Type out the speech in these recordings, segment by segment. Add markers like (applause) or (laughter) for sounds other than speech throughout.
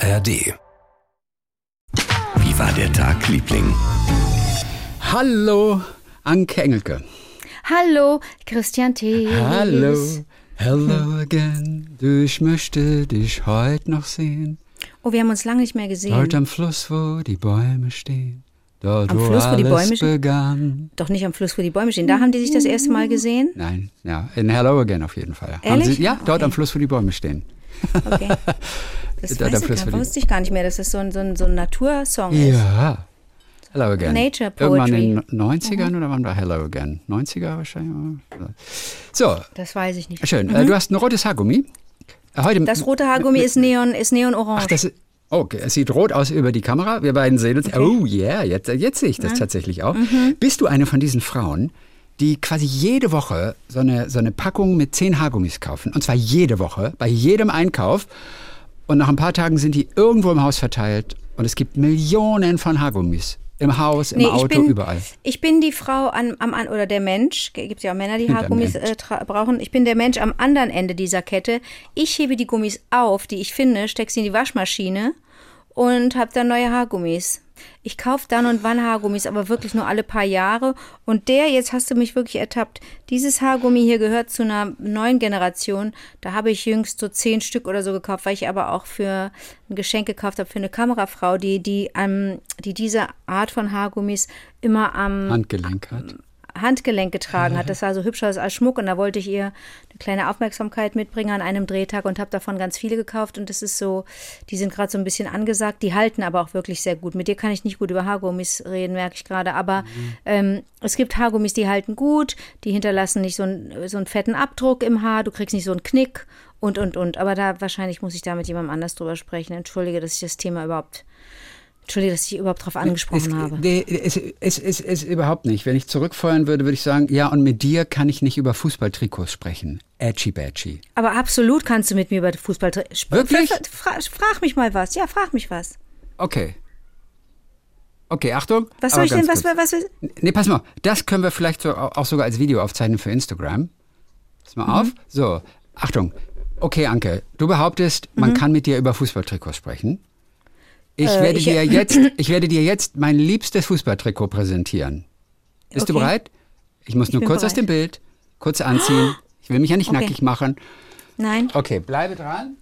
ARD. Wie war der Tag, Liebling? Hallo, Anke Engelke. Hallo, Christian T. Hallo, hello again. Du, ich möchte dich heute noch sehen. Oh, wir haben uns lange nicht mehr gesehen. Dort am Fluss, wo die Bäume stehen. Dort, Am wo Fluss, wo die Bäume stehen? begann. Doch nicht am Fluss, wo die Bäume stehen. Da haben die sich das erste Mal gesehen. Nein, ja, in Hello Again auf jeden Fall. Haben Ehrlich? Sie, ja, dort Okay. am Fluss, wo die Bäume stehen. Okay. (laughs) Das Da- weiß ich gar, wusste ich gar nicht mehr, dass das so ein, so ein, so ein Natursong ist. Ja. Hello Again. Nature Irgendwann Poetry. in den 90ern oder wann war Hello Again? 90er wahrscheinlich. So, Das weiß ich nicht. schön. Äh, Du hast ein rotes Haargummi. Äh, Heute, Das rote Haargummi ist neon, ist neonorange. Ach, das ist. Okay, es sieht rot aus über die Kamera. Wir beiden sehen uns. Oh yeah, jetzt, jetzt sehe ich das tatsächlich auch. Mhm. Bist du eine von diesen Frauen, die quasi jede Woche so eine, so eine Packung mit zehn Haargummis kaufen? Und zwar jede Woche, bei jedem Einkauf. Und nach ein paar Tagen sind die irgendwo im Haus verteilt. Und es gibt Millionen von Haargummis. Im Haus, im Nee, Auto, bin, überall. Ich bin die Frau am, am an oder der Mensch, gibt ja auch Männer, die Haargummis äh, brauchen. Ich bin der Mensch am anderen Ende dieser Kette. Ich hebe die Gummis auf, die ich finde, stecke sie in die Waschmaschine und habe dann neue Haargummis. Ich kaufe dann und wann Haargummis, aber wirklich nur alle paar Jahre. Und der, jetzt hast du mich wirklich ertappt, dieses Haargummi hier gehört zu einer neuen Generation. Da habe ich jüngst so zehn Stück oder so gekauft, weil ich aber auch für ein Geschenk gekauft habe für eine Kamerafrau, die, die, ähm, die diese Art von Haargummis immer am Handgelenk hat. Handgelenk getragen hat. Das sah so hübsch aus als Schmuck und da wollte ich ihr eine kleine Aufmerksamkeit mitbringen an einem Drehtag und habe davon ganz viele gekauft und das ist so, die sind gerade so ein bisschen angesagt, die halten aber auch wirklich sehr gut. Mit dir kann ich nicht gut über Haargummis reden, merke ich gerade, aber ähm, es gibt Haargummis, die halten gut, die hinterlassen nicht so, einen- so einen fetten Abdruck im Haar, du kriegst nicht so einen Knick und, und, und. Aber da wahrscheinlich muss ich da mit jemandem anders drüber sprechen. Entschuldige, dass ich das Thema überhaupt, entschuldige, dass ich überhaupt drauf angesprochen es, habe. nee, Es, es, es, es überhaupt nicht. Wenn ich zurückfeuern würde, würde ich sagen, ja, und mit dir kann ich nicht über Fußballtrikots sprechen. Edgy badgy. Aber absolut kannst du mit mir über Fußball sprechen. Wirklich? Frag, frag mich mal was. Ja, frag mich was. Okay. Okay, Achtung. Was soll ich denn, was, was, was, Nee, pass mal. Das können wir vielleicht so, auch sogar als Video aufzeichnen für Instagram. Pass mal auf. So, Achtung. Okay, Anke, du behauptest, man kann mit dir über Fußballtrikots sprechen. Ich, Äh, werde ich- dir jetzt, (clears throat) ich werde dir jetzt mein liebstes Fußballtrikot präsentieren. Bist du Okay. bereit? Ich muss nur bin kurz aus bereit. dem Bild, kurz anziehen. Ich will mich ja nicht Okay. nackig machen. Nein. Okay, bleibe dran.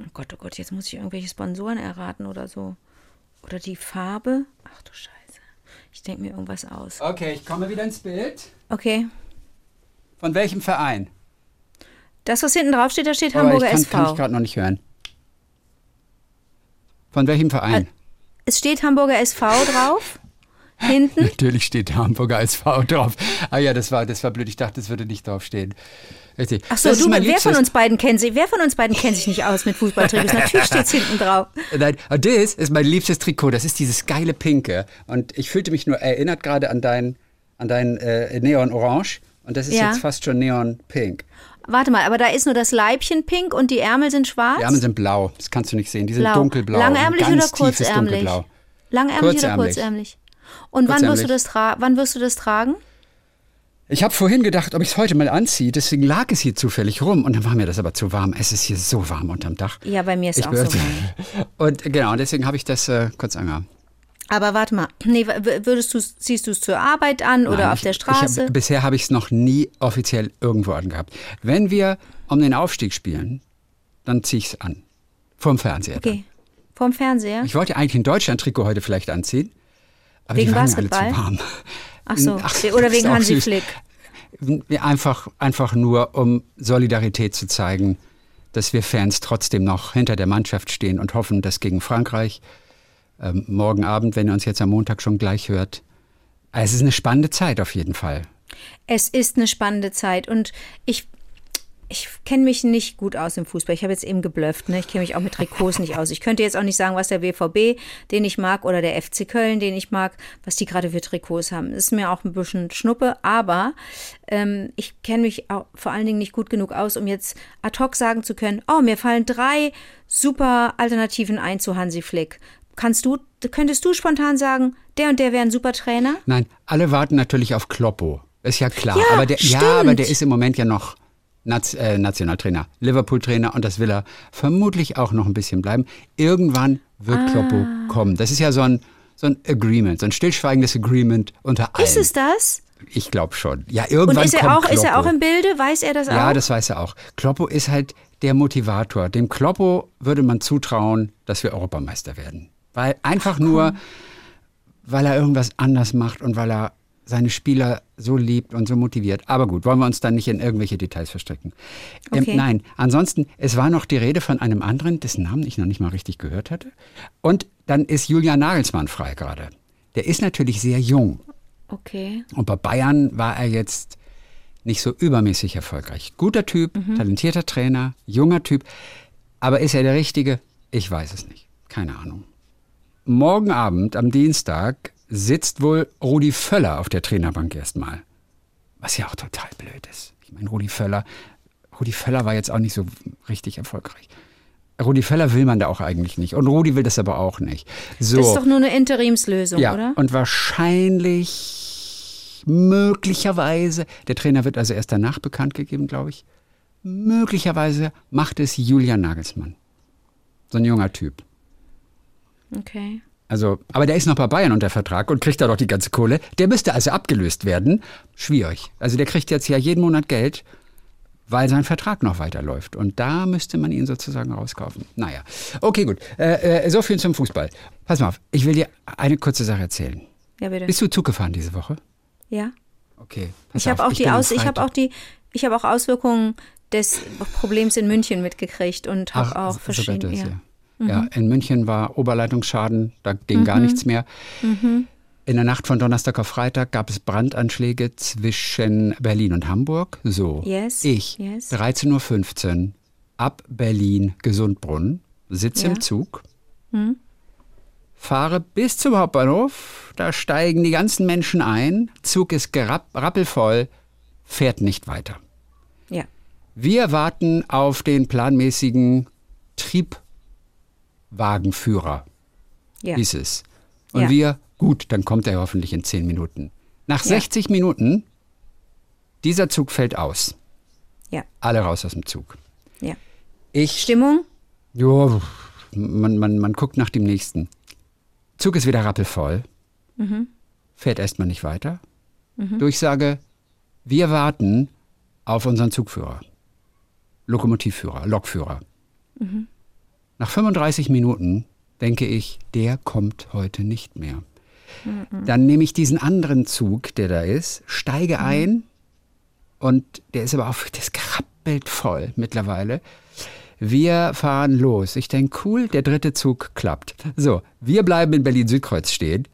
Oh Gott, oh Gott, jetzt muss ich irgendwelche Sponsoren erraten oder so. Oder die Farbe. Ach du Scheiße. Ich denke mir irgendwas aus. Okay, ich komme wieder ins Bild. Okay. Von welchem Verein? Das, was hinten drauf steht, da steht Aber Hamburger ich kann, SV. kann ich gerade noch nicht hören. Von welchem Verein? es steht Hamburger SV drauf. Hinten. (laughs) Natürlich steht Hamburger SV drauf. Ah ja, das war, das war blöd. Ich dachte, das würde nicht draufstehen. Richtig. Ach so, Das du, wer von uns beiden kennt sich, wer von uns beiden kennt sich nicht aus mit Fußballtrikots? Natürlich (laughs) steht's hinten drauf. Nein, das ist mein liebstes Trikot. Das ist dieses geile Pinke. Und ich fühlte mich nur erinnert gerade an dein, an dein äh, Neon Orange. Und das ist Ja. jetzt fast schon Neon Pink. Warte mal, aber da ist nur das Leibchen pink und die Ärmel sind schwarz? Die Arme sind blau. Das kannst du nicht sehen. Die sind Blau. dunkelblau. Langärmlich Ganz oder kurzärmlich? Langärmlich oder Kurzärmlich. kurzärmlich? Und wann wirst, du Kurzärmlich. das wann wirst du das tragen? Ich habe vorhin gedacht, ob ich es heute mal anziehe. Deswegen lag es hier zufällig rum. Und dann war mir das aber zu warm. Es ist hier so warm unterm Dach. Ja, bei mir ist Ich auch so. warm. (laughs) Und genau, deswegen habe ich das äh, kurz angehabt. Aber warte mal, nee, würdest du, ziehst du es zur Arbeit an oder Nein, auf ich, der Straße? Hab, bisher habe ich es noch nie offiziell irgendwo angehabt. Wenn wir um den Aufstieg spielen, dann ziehe ich es an. Vorm Fernseher. okay. Vorm Fernseher? Ich wollte eigentlich ein Deutschland-Trikot heute vielleicht anziehen. Aber Wegen die waren Basketball? alle zu warm. Ach so. (laughs) Ach, oder wegen Hansi. Flick. Einfach, einfach nur, um Solidarität zu zeigen, dass wir Fans trotzdem noch hinter der Mannschaft stehen und hoffen, dass gegen Frankreich ähm, morgen Abend, wenn ihr uns jetzt am Montag schon gleich hört, es ist eine spannende Zeit auf jeden Fall. Es ist eine spannende Zeit und ich, ich kenne mich nicht gut aus im Fußball. Ich habe jetzt eben geblufft, ne? Ich kenne mich auch mit Trikots nicht aus. Ich könnte jetzt auch nicht sagen, was der BVB, den ich mag, oder der FC Köln, den ich mag, was die gerade für Trikots haben. Ist mir auch ein bisschen Schnuppe, aber ähm, ich kenne mich auch vor allen Dingen nicht gut genug aus, um jetzt ad hoc sagen zu können, oh, mir fallen drei super Alternativen ein zu Hansi Flick. Kannst du, könntest du spontan sagen, der und der wäre ein super Trainer? Nein, alle warten natürlich auf Kloppo. Ist ja klar. Ja, aber der, ja, aber der ist im Moment ja noch Naz äh, Nationaltrainer, Liverpool-Trainer und das will er vermutlich auch noch ein bisschen bleiben. Irgendwann wird ah. Kloppo kommen. Das ist ja so ein, so ein Agreement, so ein stillschweigendes Agreement unter allen. Ist es das? Ich glaube schon. Ja, irgendwann Und ist er, kommt auch, Kloppo. ist er auch im Bilde? Weiß er das auch? Ja, das weiß er auch. Kloppo ist halt der Motivator. Dem Kloppo würde man zutrauen, dass wir Europameister werden. Weil einfach Ach, nur, weil er irgendwas anders macht und weil er seine Spieler so liebt und so motiviert. Aber gut, wollen wir uns dann nicht in irgendwelche Details verstricken. Ähm, okay. Ähm, nein, ansonsten, es war noch die Rede von einem anderen, dessen Namen ich noch nicht mal richtig gehört hatte. Und dann ist Julian Nagelsmann frei gerade. Der ist natürlich sehr jung. Okay. Und bei Bayern war er jetzt nicht so übermäßig erfolgreich. Guter Typ, mhm. talentierter Trainer, junger Typ. Aber ist er der Richtige? Ich weiß es nicht. Keine Ahnung. Morgen Abend, am Dienstag, sitzt wohl Rudi Völler auf der Trainerbank erstmal. Was ja auch total blöd ist. Ich meine, Rudi Völler, Rudi Völler war jetzt auch nicht so richtig erfolgreich. Rudi Völler will man da auch eigentlich nicht. Und Rudi will das aber auch nicht. So. Das ist doch nur eine Interimslösung, ja, oder? Und wahrscheinlich, möglicherweise, der Trainer wird also erst danach bekannt gegeben, glaube ich. Möglicherweise macht es Julian Nagelsmann. So ein junger Typ. Okay. Also, aber der ist noch bei Bayern unter Vertrag und kriegt da doch die ganze Kohle. Der müsste also abgelöst werden. Schwierig. Also der kriegt jetzt ja jeden Monat Geld, weil sein Vertrag noch weiterläuft. Und da müsste man ihn sozusagen rauskaufen. Naja, okay, gut. Äh, äh, so viel zum Fußball. Pass mal auf, ich will dir eine kurze Sache erzählen. Ja, bitte. Bist du Zug gefahren diese Woche? Ja. Okay. ich habe auch die Aus, ich habe auch die, ich habe auch Auswirkungen des Problems in München mitgekriegt und habe auch verschiedene. Ja. Mhm. Ja, in München war Oberleitungsschaden, da ging mhm. gar nichts mehr. Mhm. In der Nacht von Donnerstag auf Freitag gab es Brandanschläge zwischen Berlin und Hamburg. So, yes. ich, yes. 13.15 Uhr, ab Berlin, Gesundbrunnen, sitze ja. im Zug, mhm. fahre bis zum Hauptbahnhof, da steigen die ganzen Menschen ein, Zug ist rappelvoll, fährt nicht weiter. Ja. Wir warten auf den planmäßigen Trieb Wagenführer, ja. hieß es. Und ja. wir, gut, dann kommt er hoffentlich in zehn Minuten. Nach ja. 60 Minuten, dieser Zug fällt aus. Ja. Alle raus aus dem Zug. Ja. Ich, Stimmung? Ja, man, man, man guckt nach dem nächsten. Zug ist wieder rappelvoll. Mhm. Fährt erstmal nicht weiter. Mhm. Durchsage, wir warten auf unseren Zugführer. Lokomotivführer, Lokführer. Mhm. Nach 35 Minuten denke ich, der kommt heute nicht mehr. Mhm. Dann nehme ich diesen anderen Zug, der da ist, steige mhm. ein und der ist aber auch, das krabbelt voll mittlerweile. Wir fahren los. Ich denke, cool, der dritte Zug klappt. So, wir bleiben in Berlin-Südkreuz stehen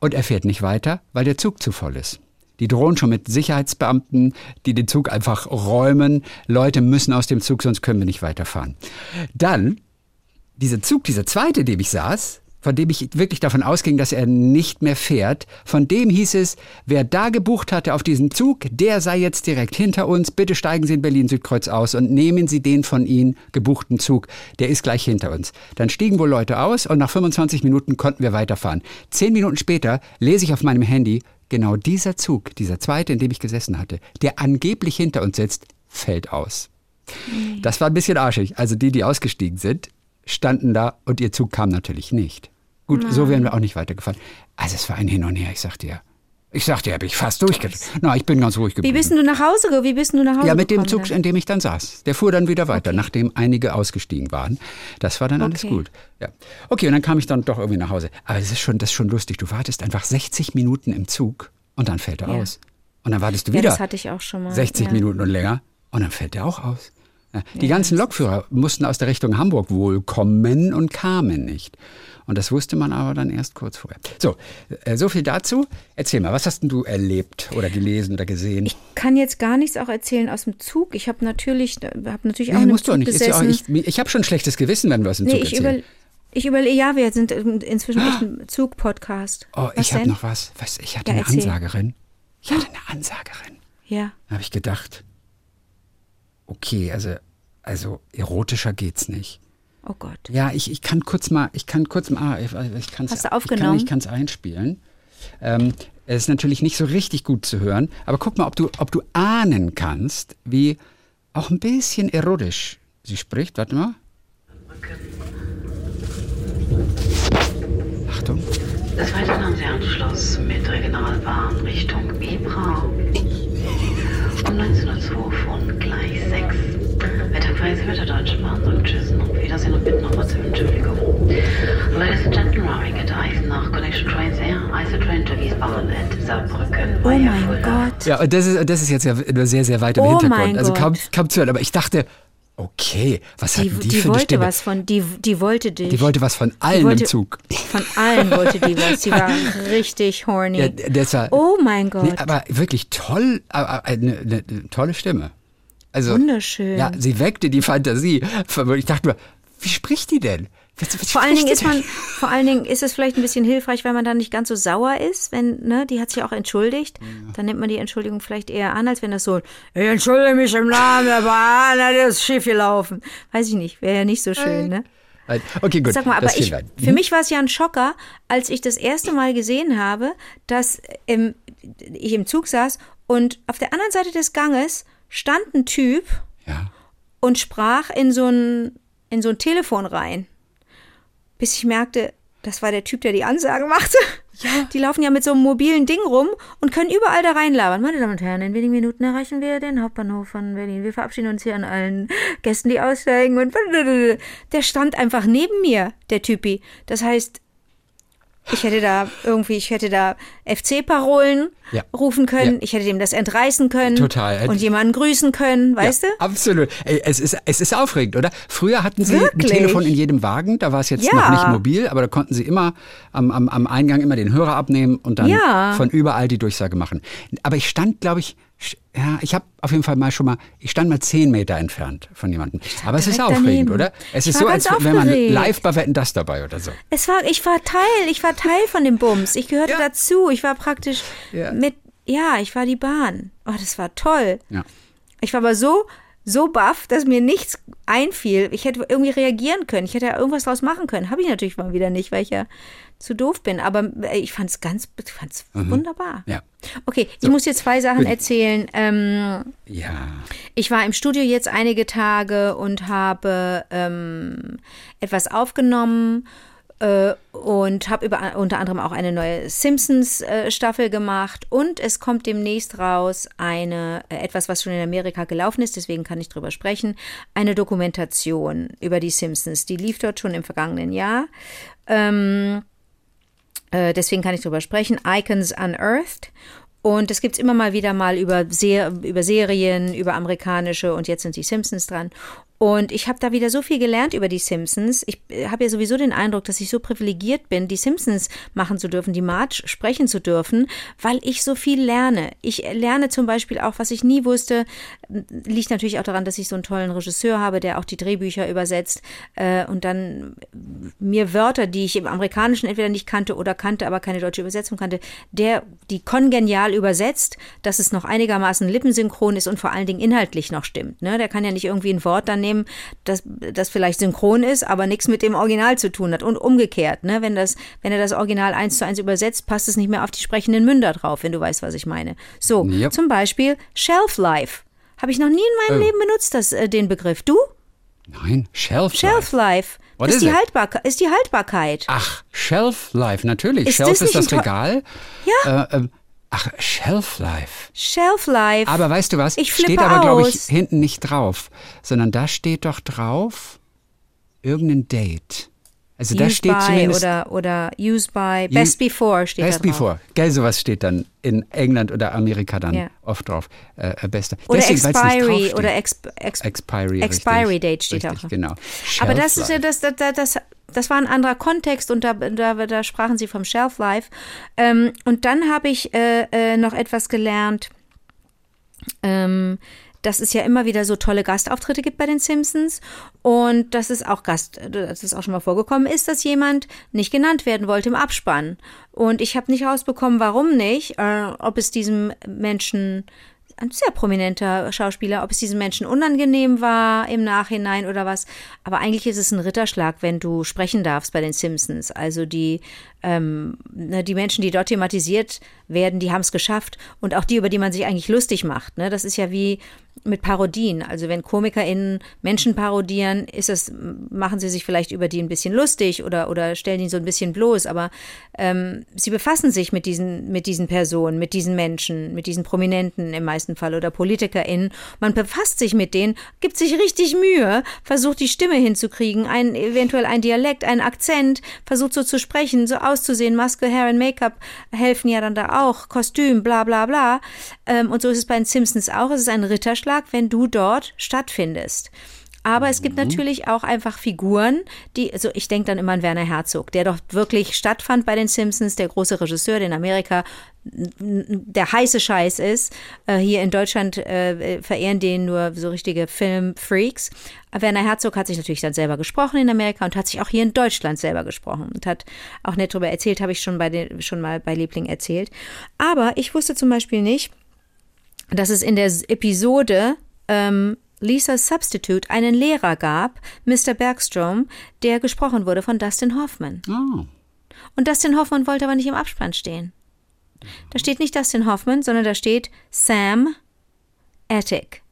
und er fährt nicht weiter, weil der Zug zu voll ist. Die drohen schon mit Sicherheitsbeamten, die den Zug einfach räumen. Leute müssen aus dem Zug, sonst können wir nicht weiterfahren. Dann dieser Zug, dieser zweite, dem ich saß, von dem ich wirklich davon ausging, dass er nicht mehr fährt, von dem hieß es, wer da gebucht hatte auf diesen Zug, der sei jetzt direkt hinter uns. Bitte steigen Sie in Berlin-Südkreuz aus und nehmen Sie den von Ihnen gebuchten Zug. Der ist gleich hinter uns. Dann stiegen wohl Leute aus und nach 25 Minuten konnten wir weiterfahren. Zehn Minuten später lese ich auf meinem Handy, genau dieser Zug, dieser zweite, in dem ich gesessen hatte, der angeblich hinter uns sitzt, fällt aus. Das war ein bisschen arschig. Also die, die ausgestiegen sind, standen da und ihr Zug kam natürlich nicht. Gut, Nein. so wären wir auch nicht weitergefahren. Also es war ein Hin und Her, ich sag dir. Ich sag dir, habe ich fast durchgegangen. Na, ich bin ganz ruhig geblieben. Wie bist du nach Hause gekommen? Wie bist du nach Hause Ja, mit dem Zug, in dem ich dann saß. Der fuhr dann wieder weiter, okay. nachdem einige ausgestiegen waren. Das war dann okay. alles gut. Ja. Okay, und dann kam ich dann doch irgendwie nach Hause. Aber das ist schon, das ist schon lustig. Du wartest einfach 60 Minuten im Zug und dann fällt er ja. aus. Und dann wartest du wieder. Ja, das hatte ich auch schon mal. 60 ja. Minuten und länger und dann fällt der auch aus. Die ganzen Lokführer mussten aus der Richtung Hamburg wohl kommen und kamen nicht. Und das wusste man aber dann erst kurz vorher. So, äh, so viel dazu. Erzähl mal, was hast denn du erlebt oder gelesen oder gesehen? Ich kann jetzt gar nichts auch erzählen aus dem Zug. Ich habe natürlich, hab natürlich auch nee, musst Zug du nicht. Gesessen. Auch, ich ich habe schon schlechtes Gewissen, wenn wir aus dem nee, Zug ich erzählen. Über, ich überlege, ja, wir sind inzwischen ah. echt ein Zug-Podcast. Oh, was ich habe noch was. was ich hatte ja, eine erzähl. Ansagerin. Ich hatte eine Ansagerin. Ja. Da habe ich gedacht, okay, also, also erotischer geht's nicht. Oh Gott. Ja, ich, ich kann kurz mal, ich kann kurz mal, ich, ich kann's, Hast du aufgenommen? Ich kann es einspielen. Ähm, es ist natürlich nicht so richtig gut zu hören, aber guck mal, ob du, ob du ahnen kannst, wie auch ein bisschen erotisch. Sie spricht, warte mal. Achtung. Des Weiteren haben Sie Anschluss mit Regionalbahn Richtung Bibra. Um 19.02 Wetterweise wird der Deutsche Bahn Tschüss und auf Wiedersehen und bitten nochmal zur Entschuldigung. Ladies and gentlemen, at Eisenach Connection Trains Eisenach Train to Wiesbaden and Saarbrücken Oh mein. Gott. Ja, und das ist, das ist jetzt ja nur sehr, sehr weit im Oh Hintergrund. mein also kaum, Gott. kaum zu hören. Aber ich dachte, okay, was Die, hat die, die, für eine wollte Stimme? was von, die, die wollte dich. Die wollte was von allen wollte- im Zug. Von allen wollte die was. Sie war (laughs) richtig horny. Ja, das war, oh mein Gott. nee, aber wirklich toll, eine, eine, eine tolle Stimme. Also, Wunderschön. Ja, sie weckte die Fantasie. Ich dachte mir, wie spricht die denn? Vor allen Dingen ist man, (laughs) vor allen Dingen ist es vielleicht ein bisschen hilfreich, weil man dann nicht ganz so sauer ist, wenn, ne, die hat sich auch entschuldigt. Dann nimmt man die Entschuldigung vielleicht eher an, als wenn das so, ich entschuldige mich im Namen der Bahn, das ist schief gelaufen. Weiß ich nicht, wäre ja nicht so schön, ne? Okay, gut. Sag mal, aber ich, für mich war es ja ein Schocker, als ich das erste Mal gesehen habe, dass ähm, ich im Zug saß und auf der anderen Seite des Ganges stand ein Typ Ja. und sprach in so ein, in so ein Telefon rein. Bis ich merkte, das war der Typ, der die Ansagen machte. (laughs) Die laufen ja mit so einem mobilen Ding rum und können überall da reinlabern. Meine Damen und Herren, in wenigen Minuten erreichen wir den Hauptbahnhof von Berlin. Wir verabschieden uns hier an allen Gästen, die aussteigen. Und (laughs) der stand einfach neben mir, der Typi. Das heißt, ich hätte da irgendwie, ich hätte da FC-Parolen Ja. rufen können. Ja. Ich hätte dem das entreißen können. Total. Und jemanden grüßen können, weißt ja, du? Absolut. Es, ist, es ist aufregend, oder? Früher hatten sie Wirklich? ein Telefon in jedem Wagen, da war es jetzt noch nicht mobil, aber da konnten sie immer am, am, am Eingang immer den Hörer abnehmen und dann von überall die Durchsage machen. Aber ich stand, glaube ich, ja, ich habe auf jeden Fall mal schon mal, ich stand mal zehn Meter entfernt von jemandem. Aber es ist aufregend, daneben. oder? Es Ich ist so, als ganz wäre man aufgeregt. live bei Wetten das dabei oder so. Es war, ich war Teil, ich war Teil von dem Bums. Ich gehörte Ja. dazu. Ich war praktisch Ja. mit, ja, ich war die Bahn. Oh, das war toll. Ja. Ich war aber so, so baff, dass mir nichts einfiel. Ich hätte irgendwie reagieren können. Ich hätte ja irgendwas draus machen können. Habe ich natürlich mal wieder nicht, weil ich ja zu doof bin. Aber äh, ich fand es ganz, ich fand's wunderbar. Mhm. Ja. Okay, ich muss dir zwei Sachen erzählen. Ähm, Ja. ich war im Studio jetzt einige Tage und habe ähm, etwas aufgenommen äh, und habe unter anderem auch eine neue Simpsons-Staffel gemacht. Und es kommt demnächst raus eine, äh, etwas, was schon in Amerika gelaufen ist, deswegen kann ich drüber sprechen, eine Dokumentation über die Simpsons. Die lief dort schon im vergangenen Jahr. Ähm, äh, deswegen kann ich drüber sprechen. Icons Unearthed. Und es gibt immer mal wieder mal über, Ser über Serien, über amerikanische und jetzt sind die Simpsons dran. Und ich habe da wieder so viel gelernt über die Simpsons. Ich äh, habe ja sowieso den Eindruck, dass ich so privilegiert bin, die Simpsons machen zu dürfen, die March sprechen zu dürfen, weil ich so viel lerne. Ich lerne zum Beispiel auch, was ich nie wusste, liegt natürlich auch daran, dass ich so einen tollen Regisseur habe, der auch die Drehbücher übersetzt äh, und dann mir Wörter, die ich im Amerikanischen entweder nicht kannte oder kannte, aber keine deutsche Übersetzung kannte, der die kongenial übersetzt, dass es noch einigermaßen lippensynchron ist und vor allen Dingen inhaltlich noch stimmt. Ne? Der kann ja nicht irgendwie ein Wort dann nehmen, das, das vielleicht synchron ist, aber nichts mit dem Original zu tun hat. Und umgekehrt, ne? wenn, das, wenn er das Original eins zu eins übersetzt, passt es nicht mehr auf die sprechenden Münder drauf, wenn du weißt, was ich meine. So, Yep. zum Beispiel Shelf Life. Habe ich noch nie in meinem Oh. Leben benutzt, das, äh, den Begriff. Du? Nein, Shelf Shelf Life. Life. What ist, is die it? Haltbarkeit, ist die Haltbarkeit. Ach, Shelf Life, natürlich. Ist Shelf das ist das Regal. Ja. Äh, ähm, ach, Shelf Life. Shelf Life. Aber weißt du was? Ich steht flippe aber, glaube ich, hinten nicht drauf, sondern da steht doch drauf irgendein Date. Also da steht by zumindest oder, oder used by, best before steht Best da drauf. Before. Gell, sowas steht dann in England oder Amerika dann Ja. oft drauf. Äh, äh, beste. Oder Deswegen, Expiry oder exp, exp, Expiry. Expiry richtig, Date steht richtig, auch. Genau. Aber Shelf das ist ja Life. das, das, das, das, war ein anderer Kontext und da, da, da sprachen sie vom Shelf Life. Ähm, und dann habe ich äh, äh, noch etwas gelernt, ähm, dass es ja immer wieder so tolle Gastauftritte gibt bei den Simpsons und dass es auch Gast, dass es auch schon mal vorgekommen ist, dass jemand nicht genannt werden wollte im Abspann. Und ich habe nicht rausbekommen, warum nicht, äh, ob es diesem Menschen ein sehr prominenter Schauspieler, ob es diesem Menschen unangenehm war im Nachhinein oder was. Aber eigentlich ist es ein Ritterschlag, wenn du sprechen darfst bei den Simpsons. Also die, ähm, ne, die Menschen, die dort thematisiert werden, die haben es geschafft. Und auch die, über die man sich eigentlich lustig macht. Ne? Das ist ja wie, mit Parodien. Also wenn KomikerInnen Menschen parodieren, ist es, machen sie sich vielleicht über die ein bisschen lustig oder, oder stellen ihn so ein bisschen bloß, aber ähm, sie befassen sich mit diesen, mit diesen Personen, mit diesen Menschen, mit diesen Prominenten im meisten Fall oder PolitikerInnen. Man befasst sich mit denen, gibt sich richtig Mühe, versucht die Stimme hinzukriegen, ein, eventuell ein Dialekt, einen Akzent, versucht so zu sprechen, so auszusehen. Maske, Hair und Make-up helfen ja dann da auch, Kostüm, bla bla bla. Ähm, und so ist es bei den Simpsons auch. Es ist ein Ritterschlag, wenn du dort stattfindest. Aber es gibt natürlich auch einfach Figuren, die, also ich denke dann immer an Werner Herzog, der doch wirklich stattfand bei den Simpsons, der große Regisseur, der in Amerika der heiße Scheiß ist. Äh, hier in Deutschland äh, verehren den nur so richtige Filmfreaks. Werner Herzog hat sich natürlich dann selber gesprochen in Amerika und hat sich auch hier in Deutschland selber gesprochen und hat auch nett darüber erzählt, habe ich schon, bei den, schon mal bei Liebling erzählt. Aber ich wusste zum Beispiel nicht, dass es in der Episode ähm, Lisa's Substitute einen Lehrer gab, Mr. Bergstrom, der gesprochen wurde von Dustin Hoffman. Oh. Und Dustin Hoffman wollte aber nicht im Abspann stehen. Da steht nicht Dustin Hoffman, sondern da steht Sam Attic.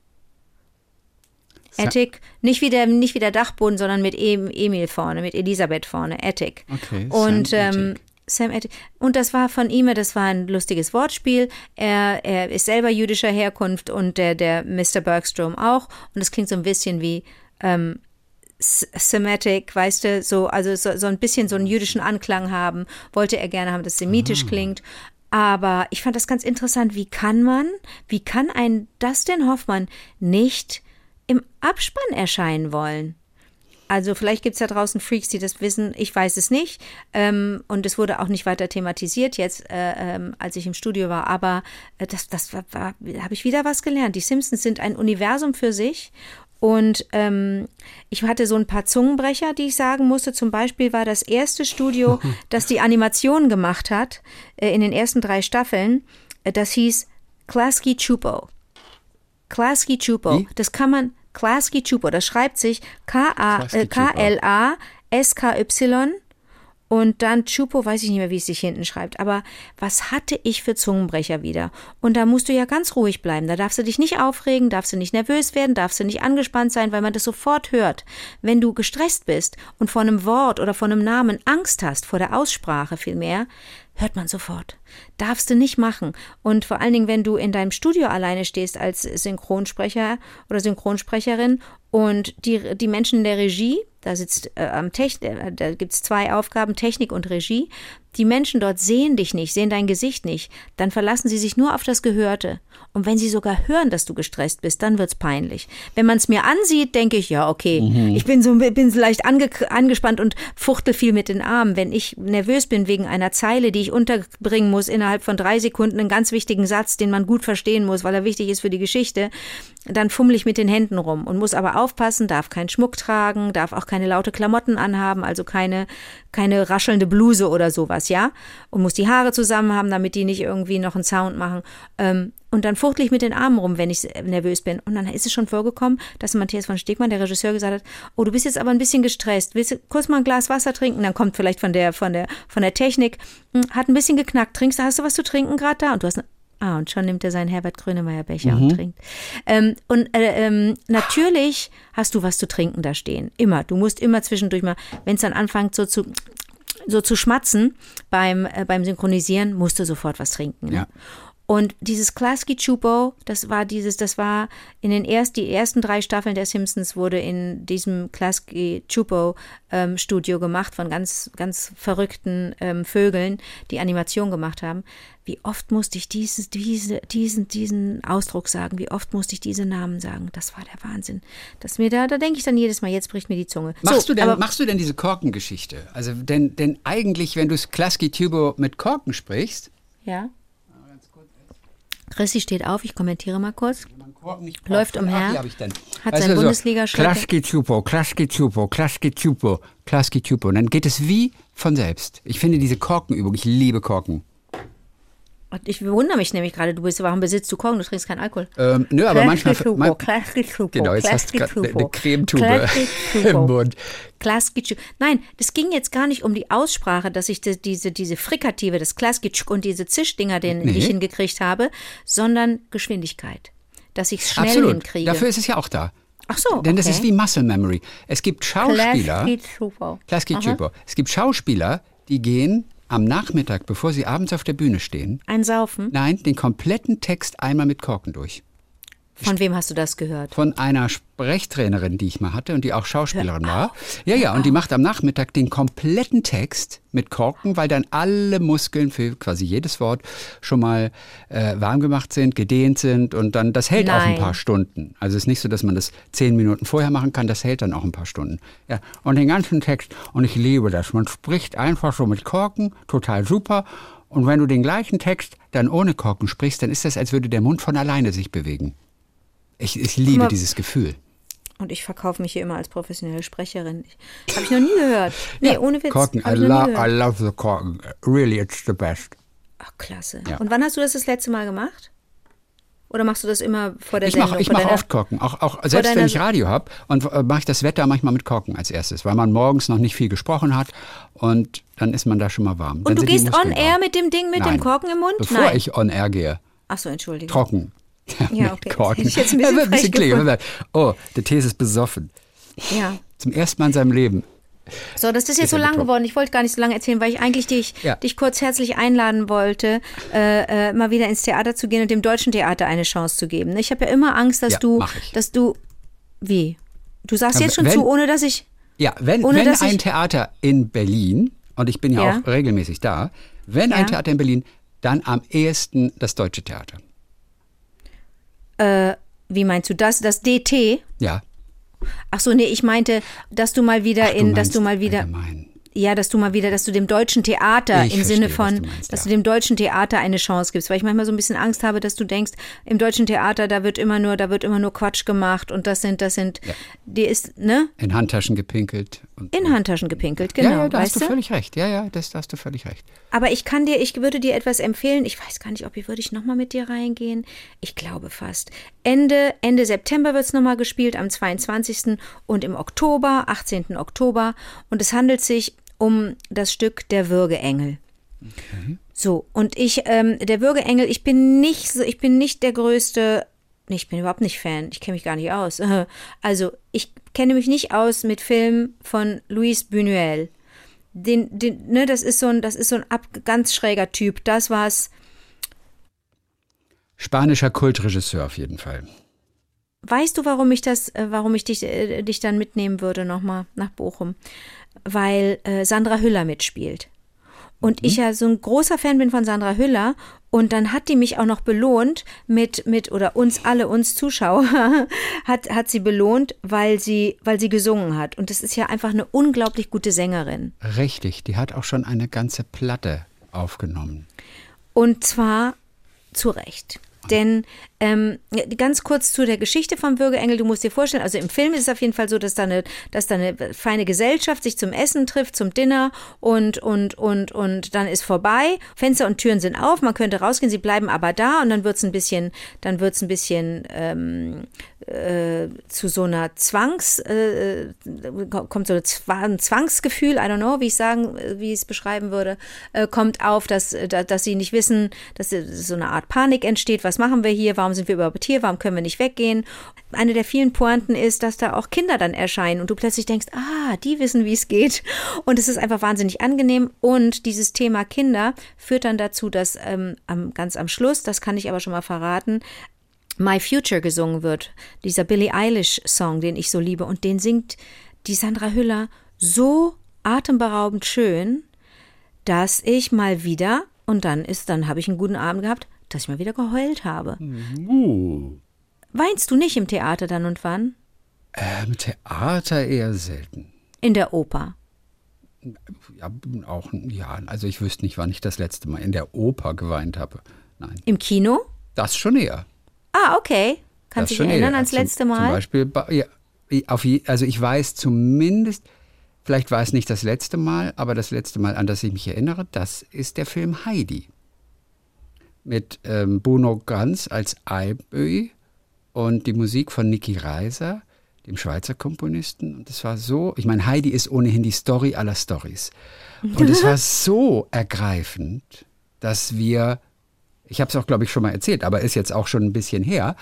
Sa- Attic, nicht wie, der, nicht wie der Dachboden, sondern mit em, Emil vorne, mit Elisabeth vorne, Attic. Okay, Und Sam ähm, Attic. Sam Attic. Und das war von ihm, das war ein lustiges Wortspiel. Er, er ist selber jüdischer Herkunft und der, der Mr. Bergstrom auch. Und das klingt so ein bisschen wie ähm, Semitic, weißt du, so, also so, so ein bisschen so einen jüdischen Anklang haben, wollte er gerne haben, das semitisch klingt. Aber ich fand das ganz interessant. Wie kann man, wie kann ein Dustin Hoffmann nicht im Abspann erscheinen wollen? Also vielleicht gibt es da draußen Freaks, die das wissen. Ich weiß es nicht. Ähm, und es wurde auch nicht weiter thematisiert jetzt, äh, ähm, als ich im Studio war. Aber äh, das, das war, war, habe ich wieder was gelernt. Die Simpsons sind ein Universum für sich. Und ähm, ich hatte so ein paar Zungenbrecher, die ich sagen musste. Zum Beispiel war das erste Studio, (laughs) das die Animation gemacht hat, äh, in den ersten drei Staffeln, äh, das hieß Klasky Chupo. Klasky Chupo. Wie? Das kann man, Klasky Chupo, das schreibt sich äh, Klasky. K-L-A-S-K-Y und dann Chupo, weiß ich nicht mehr, wie es sich hinten schreibt. Aber was hatte ich für Zungenbrecher wieder? Und da musst du ja ganz ruhig bleiben. Da darfst du dich nicht aufregen, darfst du nicht nervös werden, darfst du nicht angespannt sein, weil man das sofort hört. Wenn du gestresst bist und vor einem Wort oder vor einem Namen Angst hast, vor der Aussprache vielmehr, hört man sofort. Darfst du nicht machen. Und vor allen Dingen, wenn du in deinem Studio alleine stehst als Synchronsprecher oder Synchronsprecherin und die, die Menschen in der Regie, da sitzt äh, am Techn äh, da gibt's zwei Aufgaben, Technik und Regie. Die Menschen dort sehen dich nicht, sehen dein Gesicht nicht. Dann verlassen sie sich nur auf das Gehörte. Und wenn sie sogar hören, dass du gestresst bist, dann wird's peinlich. Wenn man es mir ansieht, denke ich, ja, okay, ich bin so bin so leicht ange angespannt und fuchtel viel mit den Armen. Wenn ich nervös bin wegen einer Zeile, die ich unterbringen muss, innerhalb von drei Sekunden einen ganz wichtigen Satz, den man gut verstehen muss, weil er wichtig ist für die Geschichte, dann fummel ich mit den Händen rum und muss aber aufpassen, darf keinen Schmuck tragen, darf auch keine laute Klamotten anhaben, also keine, keine raschelnde Bluse oder sowas, ja? Und muss die Haare zusammen haben, damit die nicht irgendwie noch einen Sound machen. Ähm, und dann fuchtel ich mit den Armen rum, wenn ich nervös bin. Und dann ist es schon vorgekommen, dass Matthias von Stegmann, der Regisseur, gesagt hat, oh, du bist jetzt aber ein bisschen gestresst. Willst du kurz mal ein Glas Wasser trinken? Dann kommt vielleicht von der, von der, von der Technik, hm, hat ein bisschen geknackt. Trinkst du, hast du was zu trinken gerade da? Und du hast eine Ah, und schon nimmt er seinen Herbert Grönemeyer Becher und trinkt. Ähm, und äh, ähm, natürlich hast du was zu trinken da stehen. Immer. Du musst immer zwischendurch mal, wenn es dann anfängt so zu so zu schmatzen beim äh, beim Synchronisieren, musst du sofort was trinken. Ne? Ja. Und dieses Klasky Chupo, das war dieses, das war in den erst, die ersten drei Staffeln der Simpsons wurde in diesem Klasky Chupo ähm, Studio gemacht von ganz, ganz verrückten ähm, Vögeln, die Animation gemacht haben. Wie oft musste ich dieses, diese, diesen, diesen Ausdruck sagen? Wie oft musste ich diese Namen sagen? Das war der Wahnsinn. Das mir da, da denke ich dann jedes Mal, jetzt bricht mir die Zunge. Machst, so, du denn, machst du denn diese Korkengeschichte? Also, denn, denn eigentlich, wenn du Klasky Tubo mit Korken sprichst, ja. Chrissy steht auf, ich kommentiere mal kurz. Läuft umher, dann. hat Weißt sein du, so. Klasky Tubo, Klasky Tubo, Klasky Tubo, Klasky Tubo. Und dann geht es wie von selbst. Ich finde diese Korkenübung, ich liebe Korken. Ich wundere mich nämlich gerade, du bist, warum besitzt du Korken? Du trinkst keinen Alkohol. Ähm, nö, aber manchmal. Man- Genau, jetzt hast du gerade eine Chupo, Cremetube (laughs) im Mund. Nein, es ging jetzt gar nicht um die Aussprache, dass ich die, diese, diese Frikative, das Klasky Chupo und diese Zischdinger, den, die ich Nee. hingekriegt habe, sondern Geschwindigkeit. dass ich es schnell Absolut. hinkriege. Dafür ist es ja auch da. Ach so, Denn das okay. ist wie Muscle Memory. Es gibt Schauspieler. Chupo. Es gibt Schauspieler, die gehen am Nachmittag, bevor sie abends auf der Bühne stehen, Ein Saufen. nein, den kompletten Text einmal mit Korken durch. Von wem hast du das gehört? Von einer Sprechtrainerin, die ich mal hatte und die auch Schauspielerin war. (laughs) Ja, ja, und die macht am Nachmittag den kompletten Text mit Korken, weil dann alle Muskeln für quasi jedes Wort schon mal äh, warm gemacht sind, gedehnt sind und dann, das hält auch ein Nein. paar Stunden. Also es ist nicht so, dass man das zehn Minuten vorher machen kann, das hält dann auch ein paar Stunden. Ja, und den ganzen Text, und ich liebe das, man spricht einfach so mit Korken, total super. Und wenn du den gleichen Text dann ohne Korken sprichst, dann ist das, als würde der Mund von alleine sich bewegen. Ich, ich liebe mal- dieses Gefühl. Und ich verkaufe mich hier immer als professionelle Sprecherin. Habe ich noch nie gehört. Nee, ohne Witz. Korken, I, lo I love the Korken. Really, it's the best. Ach, klasse. Ja. Und wann hast du das das letzte Mal gemacht? Oder machst du das immer vor der Ich Sendung? mache ich mach deiner- oft Korken. Auch, auch selbst wenn ich Radio habe und äh, mache ich das Wetter manchmal mit Korken als erstes, weil man morgens noch nicht viel gesprochen hat und dann ist man da schon mal warm. Dann Und du sind die gehst on air warm. mit dem Ding, mit Nein. dem Korken im Mund? Bevor Nein. ich on air gehe. Ach so, Entschuldigung. Trocken. Ja, mit okay. Korken. Hätte ich jetzt ein bisschen Ja, ein bisschen. Oh, der Tee ist besoffen. Ja. Zum ersten Mal in seinem Leben. So, das ist jetzt so ja lang geworden. Ich wollte gar nicht so lange erzählen, weil ich eigentlich dich, Ja. dich kurz herzlich einladen wollte, äh, äh, mal wieder ins Theater zu gehen und dem deutschen Theater eine Chance zu geben. Ich habe ja immer Angst, dass Ja, du, dass du, wie? Du sagst Ja, jetzt schon wenn- zu, ohne dass ich, Ja, wenn, Ohne, wenn dass ein ich- Theater in Berlin, und ich bin ja, Ja. auch regelmäßig da, wenn Ja. ein Theater in Berlin, dann am ehesten das Deutsche Theater. Äh, wie meinst du das, das DT? Ja. Ach so, nee, ich meinte, dass du mal wieder Ach, in, dass du mal wieder, allgemein. Ja, dass du mal wieder, dass du dem deutschen Theater Ich im Sinne verstehe, was von, du meinst, dass ja. du dem deutschen Theater eine Chance gibst, weil ich manchmal so ein bisschen Angst habe, dass du denkst, im deutschen Theater, da wird immer nur, da wird immer nur Quatsch gemacht und das sind, das sind, die ist, ne, In Handtaschen gepinkelt. Und in Handtaschen gepinkelt, genau, ja, ja, da weißt hast du du? völlig recht. Ja, ja, das, da hast du völlig recht. Aber ich kann dir, ich würde dir etwas empfehlen. Ich weiß gar nicht, ob ich würde ich nochmal mit dir reingehen. Ich glaube fast. Ende, Ende September wird es nochmal gespielt, am 22. und im Oktober, 18. Oktober. Und es handelt sich um das Stück Der Würgeengel. So, und ich, ähm, der Würgeengel, ich bin nicht so, ich bin nicht der größte, nee, ich bin überhaupt nicht Fan, ich kenne mich gar nicht aus. (laughs) Also, ich kenne mich nicht aus mit Filmen von Luis Buñuel den, den, ne, das ist so ein, das ist so ein ab, ganz schräger Typ. Das war's. Spanischer Kultregisseur auf jeden Fall. Weißt du, warum ich das, äh, warum ich dich, äh, dich dann mitnehmen würde nochmal nach Bochum? Weil äh, Sandra Hüller mitspielt. Und ich ja so ein großer Fan bin von Sandra Hüller. Und dann hat die mich auch noch belohnt mit, mit, oder uns alle, uns Zuschauer, (laughs) hat, hat sie belohnt, weil sie, weil sie gesungen hat. Und das ist ja einfach eine unglaublich gute Sängerin. Richtig, die hat auch schon eine ganze Platte aufgenommen. Und zwar zu Recht. Denn ähm, ganz kurz zu der Geschichte vom Würgeengel, du musst dir vorstellen, also im Film ist es auf jeden Fall so, dass da eine, dass da eine feine Gesellschaft sich zum Essen trifft, zum Dinner und, und, und, und dann ist vorbei. Fenster und Türen sind auf, man könnte rausgehen, sie bleiben aber da und dann wird's ein bisschen, dann wird's ein bisschen ähm, äh, zu so einer Zwangs, äh, kommt so ein Zwangsgefühl, I don't know, wie ich sagen, äh, wie ich es beschreiben würde, äh, kommt auf, dass, äh, da- dass sie nicht wissen, dass äh, so eine Art Panik entsteht. Was machen wir hier? Warum sind wir überhaupt hier? Warum können wir nicht weggehen? Eine der vielen Pointen ist, dass da auch Kinder dann erscheinen und du plötzlich denkst, ah, die wissen, wie es geht. Und es ist einfach wahnsinnig angenehm. Und dieses Thema Kinder führt dann dazu, dass ähm, am, ganz am Schluss, das kann ich aber schon mal verraten, My Future gesungen wird. Dieser Billie Eilish-Song, den ich so liebe. Und den singt die Sandra Hüller so atemberaubend schön, dass ich mal wieder, und dann ist, dann habe ich einen guten Abend gehabt, dass ich mal wieder geheult habe. Weinst du nicht im Theater dann und wann? Im Theater eher selten. In der Oper. Ja, auch, ja, also ich wüsste nicht, wann ich das letzte Mal in der Oper geweint habe. Nein, Im Kino? das schon eher. Ah, okay. Kannst du dich erinnern eher. ans Zum- letzte Zum Mal? Beispiel, bei- ja, auf also ich weiß zumindest, vielleicht war es nicht das letzte Mal, aber das letzte Mal, an das ich mich erinnere, das ist der Film Heidi. Mit ähm, Bruno Ganz als Eiböi und die Musik von Niki Reiser, dem Schweizer Komponisten. Und es war so, ich meine, Heidi ist ohnehin die Story aller Stories. Und es war (laughs) so ergreifend, dass wir, ich habe es auch, glaube ich, schon mal erzählt, aber ist jetzt auch schon ein bisschen her,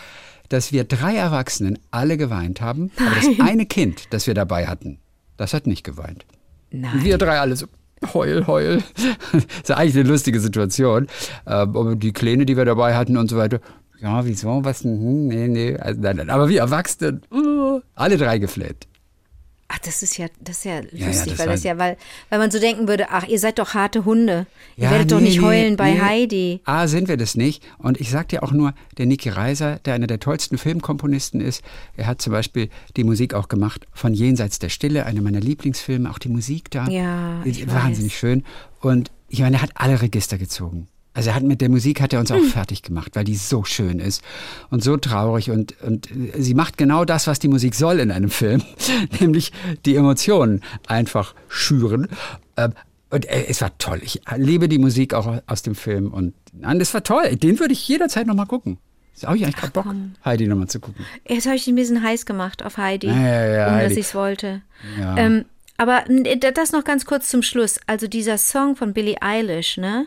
dass wir drei Erwachsenen alle geweint haben, aber das eine Kind, das wir dabei hatten, das hat nicht geweint. Nein. Wir drei alle so. Heul, heul. Das (laughs) ist eigentlich eine lustige Situation. Ähm, Aber die Kleine, die wir dabei hatten und so weiter, ja, wieso, was denn? Hm, nee, nee. Also, nein, nein. Aber wir Erwachsenen, uh, alle drei gefleht. Ach, das ist ja, das ist ja lustig, ja, das weil das ja, weil, weil man so denken würde, ach, ihr seid doch harte Hunde. Ihr Ja, werdet doch nee, nicht nee, heulen bei nee. Heidi. A, sind wir das nicht. Und ich sag dir auch nur, der Niki Reiser, der einer der tollsten Filmkomponisten ist, er hat zum Beispiel die Musik auch gemacht von Jenseits der Stille, einer meiner Lieblingsfilme, auch die Musik da. Ja, ich Wahnsinnig weiß. schön. Und ich meine, er hat alle Register gezogen. Also er hat mit der Musik hat er uns auch fertig gemacht, weil die so schön ist und so traurig und, und sie macht genau das, was die Musik soll in einem Film, (laughs) nämlich die Emotionen einfach schüren. Ähm, Und äh, es war toll. Ich liebe die Musik auch aus dem Film und nein, das war toll. Den würde ich jederzeit noch mal gucken. Habe ich eigentlich gerade Bock, Heidi noch mal zu gucken. Jetzt habe ich ein bisschen heiß gemacht auf Heidi, Ja, ja, ja, ohne dass Heidi. ich es wollte. Ähm, aber das noch ganz kurz zum Schluss. Also dieser Song von Billie Eilish, ne?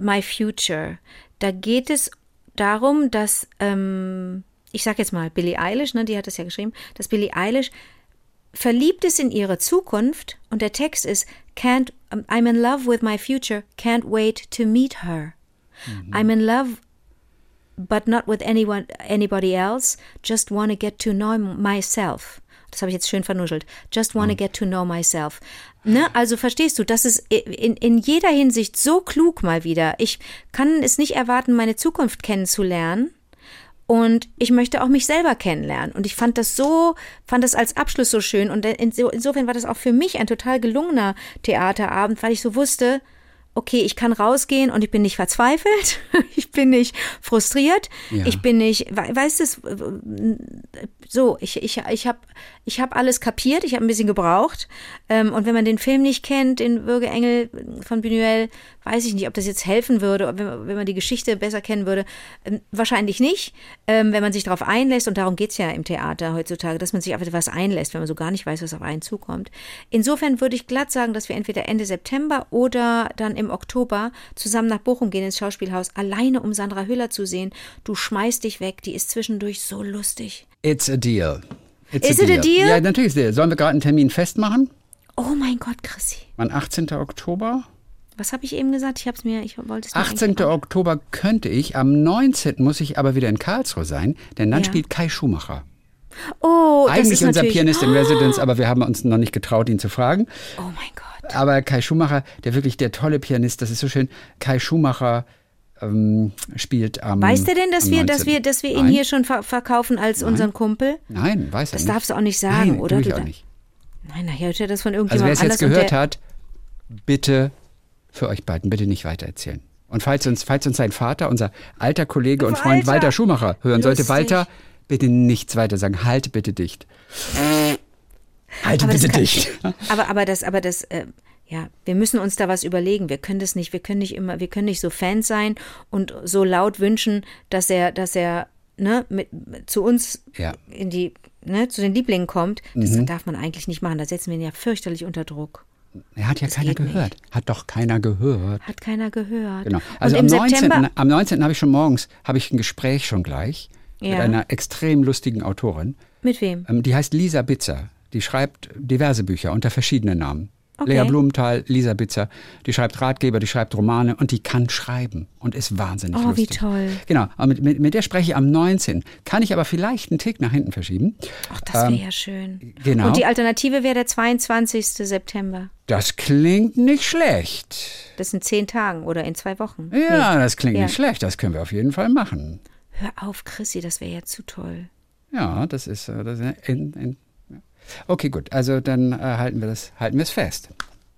My Future. Da geht es darum, dass, ähm, ich sag jetzt mal, Billie Eilish, ne, die hat das ja geschrieben, dass Billie Eilish verliebt ist in ihre Zukunft und der Text ist can't I'm in love with my future, can't wait to meet her. I'm in love but not with anyone anybody else, just want to get to know myself. Das habe ich jetzt schön vernuschelt. Just want to get to know myself. Ne? Also verstehst du, das ist in, in jeder Hinsicht so klug mal wieder. Ich kann es nicht erwarten, meine Zukunft kennenzulernen. Und ich möchte auch mich selber kennenlernen. Und ich fand das so, fand das als Abschluss so schön. Und inso- insofern war das auch für mich ein total gelungener Theaterabend, weil ich so wusste, okay, ich kann rausgehen und ich bin nicht verzweifelt, (laughs) ich bin nicht frustriert, Ja. ich bin nicht, we- weißt du, es, so, ich, ich, ich habe ich hab alles kapiert, ich habe ein bisschen gebraucht. Ähm, und wenn man den Film nicht kennt, den Würgeengel von Buñuel, weiß ich nicht, ob das jetzt helfen würde, wenn, man- die Geschichte besser kennen würde. Ähm, wahrscheinlich nicht, ähm, wenn man sich darauf einlässt. Und darum geht's ja im Theater heutzutage, dass man sich auf etwas einlässt, wenn man so gar nicht weiß, was auf einen zukommt. Insofern würde ich glatt sagen, dass wir entweder Ende September oder dann im Oktober zusammen nach Bochum gehen ins Schauspielhaus, alleine um Sandra Hüller zu sehen. Du schmeißt dich weg, die ist zwischendurch so lustig. It's a deal. It's Is it a deal? Ja, natürlich ist der. Sollen wir gerade einen Termin festmachen? Oh mein Gott, Chrissy. Wann 18. Oktober? Was habe ich eben gesagt? Ich habe es mir, ich wollte es mir 18. eigentlich auch- Oktober könnte ich, am 19. muss ich aber wieder in Karlsruhe sein, denn dann Ja. spielt Kai Schumacher. Oh, das Eigentlich unser Pianist in Residence, aber wir haben uns noch nicht getraut, ihn zu fragen. Oh mein Gott. Aber Kai Schumacher, der wirklich der tolle Pianist, das ist so schön. Kai Schumacher ähm, spielt am. Weiß der denn, dass wir, dass 19.. wir, dass wir ihn Nein. hier schon ver verkaufen als unseren Kumpel? Nein, weiß er Das nicht. darfst du auch nicht sagen, Nein, oder? Ich Du auch nicht. Nein, nachher hört er das von Also irgendjemandem wer es jetzt gehört hat, bitte für euch beiden, bitte nicht weitererzählen. Und falls uns, falls uns sein Vater, unser alter Kollege und Freund Walter. Walter Schumacher hören sollte, Lustig. Walter, bitte nichts weiter sagen. Halt bitte dicht. Halte Aber bitte kann- dicht. Aber, aber das, aber das, äh, ja, wir müssen uns da was überlegen. Wir können das nicht, wir können nicht immer, wir können nicht so Fans sein und so laut wünschen, dass er, dass er, ne, mit, zu uns Ja. in die, ne, zu den Lieblingen kommt. Das Mhm. darf man eigentlich nicht machen. Da setzen wir ihn ja fürchterlich unter Druck. Er hat ja Das keiner geht nicht. gehört. Hat doch keiner gehört. Hat keiner gehört. Genau. Also und am im 19. September, am 19. habe ich schon morgens habe ich ein Gespräch schon gleich mit Ja. einer extrem lustigen Autorin. mit wem? Ähm, Die heißt Lisa Bitzer. Die schreibt diverse Bücher unter verschiedenen Namen. Okay. Lea Blumenthal, Lisa Bitzer. Die schreibt Ratgeber, die schreibt Romane und die kann schreiben und ist wahnsinnig Oh, wie lustig. toll. Genau. Mit, mit, mit der spreche ich am 19. Kann ich aber vielleicht einen Tick nach hinten verschieben. Ach, das wäre ja schön. genau. Und die Alternative wäre der 22. September. Das klingt nicht schlecht. Das sind zehn Tagen oder in zwei Wochen. Ja, das klingt Ja. nicht schlecht. Das können wir auf jeden Fall machen. Hör auf, Chrissy, das wäre ja zu toll. Ja, das ist, äh, das ist in, in. Okay, gut. Also dann äh, halten wir das, halten wir es fest.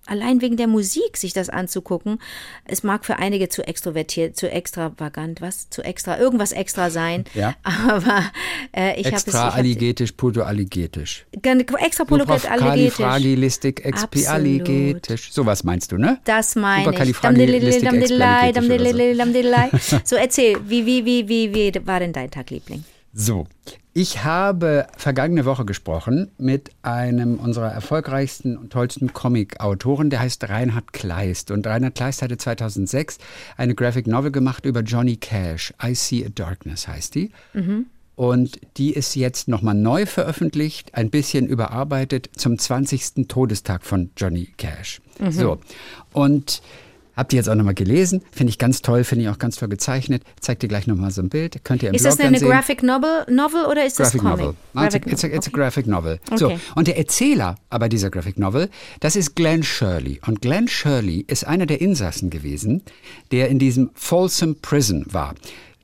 Allein wegen der Musik sich das anzugucken, es mag für einige zu extrovertiert, zu extravagant, was? Zu extra, irgendwas extra sein. Ja. (laughs) Aber äh, ich habe es. Extra alligetisch, puto alligetisch. extra polyglet alligetisch. Supercalifragilistik, expialigetisch. Sowas meinst du, ne? Das meine ich. (laughs) So, erzähl, wie, wie, wie, wie, wie war denn dein Tag, Liebling? So, ich habe vergangene Woche gesprochen mit einem unserer erfolgreichsten und tollsten Comic-Autoren, der heißt Reinhard Kleist. Und Reinhard Kleist hatte 2006 eine Graphic Novel gemacht über Johnny Cash. I See a Darkness heißt die. Und die ist jetzt nochmal neu veröffentlicht, ein bisschen überarbeitet zum 20. Todestag von Johnny Cash. So. Und Habt ihr jetzt auch nochmal gelesen? Finde ich ganz toll, finde ich auch ganz toll gezeichnet. Zeig dir gleich nochmal so ein Bild. Könnt ihr im Ist Blog das denn eine sehen. Graphic Novel, Novel oder ist Graphic das Comic? Novel. A, Graphic it's, a, it's a Novel, graphic novel. Okay. So, und der Erzähler aber dieser Graphic Novel, das ist Glenn Shirley. Und Glenn Shirley ist einer der Insassen gewesen, der in diesem Folsom Prison war.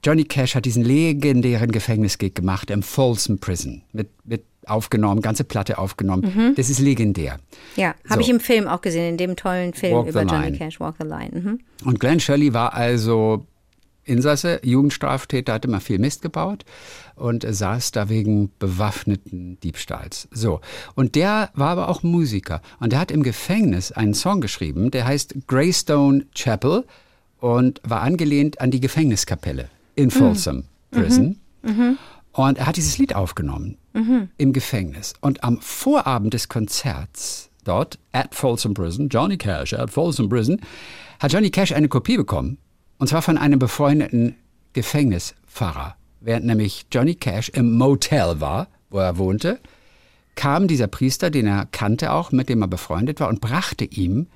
Johnny Cash hat diesen legendären Gefängnisgig gemacht im Folsom Prison. Mit, mit aufgenommen, ganze Platte aufgenommen. Mhm. Das ist legendär. Ja, habe So. ich im Film auch gesehen, in dem tollen Film Walk über Johnny. Cash, Walk the Line. Mhm. Und Glenn Shirley war also Insasse, Jugendstraftäter, hat immer viel Mist gebaut und saß da wegen bewaffneten Diebstahls. So. Und der war aber auch Musiker. Und der hat im Gefängnis einen Song geschrieben, der heißt Greystone Chapel und war angelehnt an die Gefängniskapelle in Folsom Prison. Und er hat dieses Lied aufgenommen im Gefängnis. Und am Vorabend des Konzerts dort, at Folsom Prison, Johnny Cash at Folsom Prison, hat Johnny Cash eine Kopie bekommen. Und zwar von einem befreundeten Gefängnispfarrer. Während nämlich Johnny Cash im Motel war, wo er wohnte, kam dieser Priester, den er kannte auch, mit dem er befreundet war, und brachte ihm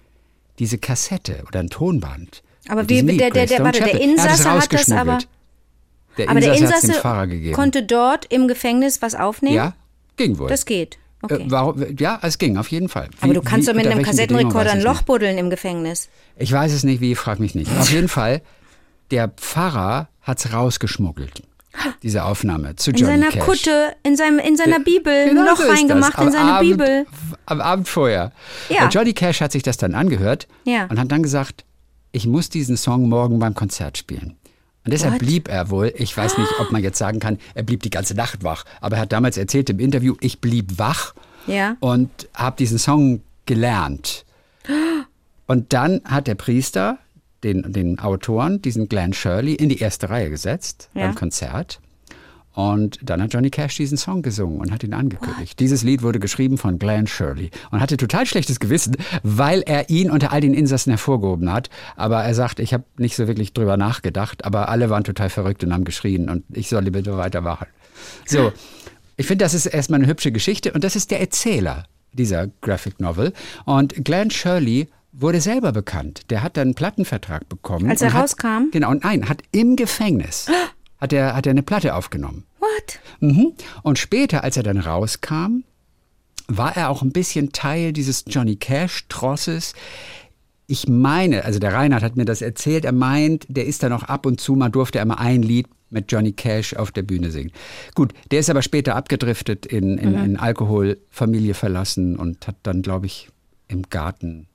diese Kassette oder ein Tonband. Aber wie, der, der, der, warte, der. Er Insasse hat das aber. Der aber der Insasse hat's Insasse dem Pfarrer gegeben. konnte dort im Gefängnis was aufnehmen? ja, ging wohl. Das geht. Okay. Äh, warum, ja, es ging auf jeden Fall. aber Wie- du kannst wie- doch mit einem Kassettenrekorder ein Loch buddeln im Gefängnis. Ich weiß es nicht, wie, frag mich nicht. Auf jeden Fall, der Pfarrer hat's rausgeschmuggelt. Diese Aufnahme zu In Johnny seiner Cash. Kutte, in, seinem, in seiner Bibel, ein Genau Loch so reingemacht in seine Abend, Bibel. Am Abend vorher. Ja. Und Johnny Cash hat sich das dann angehört Ja. und hat dann gesagt, ich muss diesen Song morgen beim Konzert spielen. Und deshalb What? blieb er wohl, ich weiß nicht, ob man jetzt sagen kann, er blieb die ganze Nacht wach, aber er hat damals erzählt im Interview, ich blieb wach Ja. und habe diesen Song gelernt. (gasps) Und dann hat der Priester den, den Autoren, diesen Glenn Shirley, in die erste Reihe gesetzt Ja. beim Konzert. Und dann hat Johnny Cash diesen Song gesungen und hat ihn angekündigt. Dieses Lied wurde geschrieben von Glenn Shirley und hatte total schlechtes Gewissen, weil er ihn unter all den Insassen hervorgehoben hat. Aber er sagt, ich habe nicht so wirklich drüber nachgedacht, aber alle waren total verrückt und haben geschrien und ich solle bitte weitermachen. So, ich finde, das ist erstmal eine hübsche Geschichte und das ist der Erzähler dieser Graphic Novel. Und Glenn Shirley wurde selber bekannt. Der hat dann einen Plattenvertrag bekommen. Als er und hat, rauskam? Genau, und nein, hat im Gefängnis hat er, hat er eine Platte aufgenommen. What? Mhm. Und später, als er dann rauskam, war er auch ein bisschen Teil dieses Johnny Cash-Trosses. Ich meine, also der Reinhard hat mir das erzählt, er meint, der ist dann auch ab und zu mal, durfte er mal ein Lied mit Johnny Cash auf der Bühne singen. Gut, der ist aber später abgedriftet in, in, in Alkohol, Familie verlassen und hat dann, glaube ich, im Garten